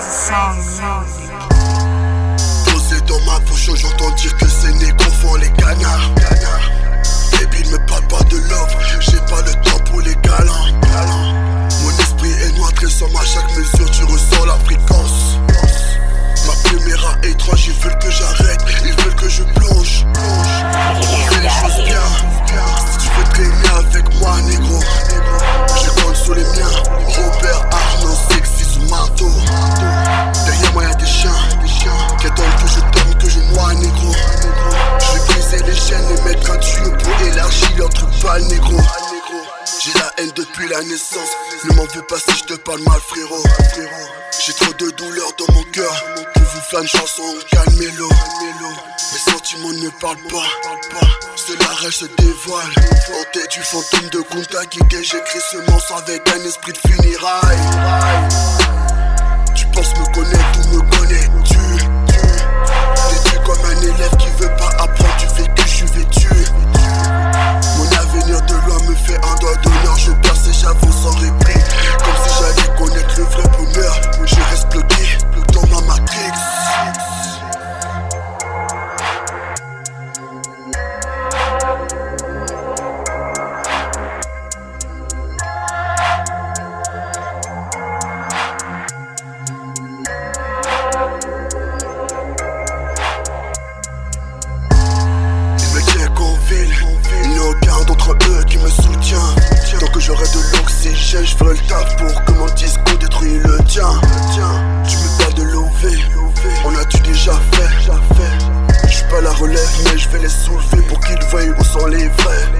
crazy song. Truc pâle, négro. J'ai la haine depuis la naissance. Ne m'en veux pas si je te parle mal, frérot. J'ai trop de douleur dans mon cœur. Que vous fans chanson, calmez-le. Mes sentiments ne parlent pas. Seule la rage se dévoile. Du fantôme de Kunta Kike, j'écris ce morceau avec un esprit de funérailles. Tu penses me connaître ou me connais-tu je ferai le taf pour que mon discours détruise le tien. Tu me parles de l'OV, on a-tu déjà fait? Je pas la relève, mais je vais les soulever pour qu'ils voient où sont les vrais.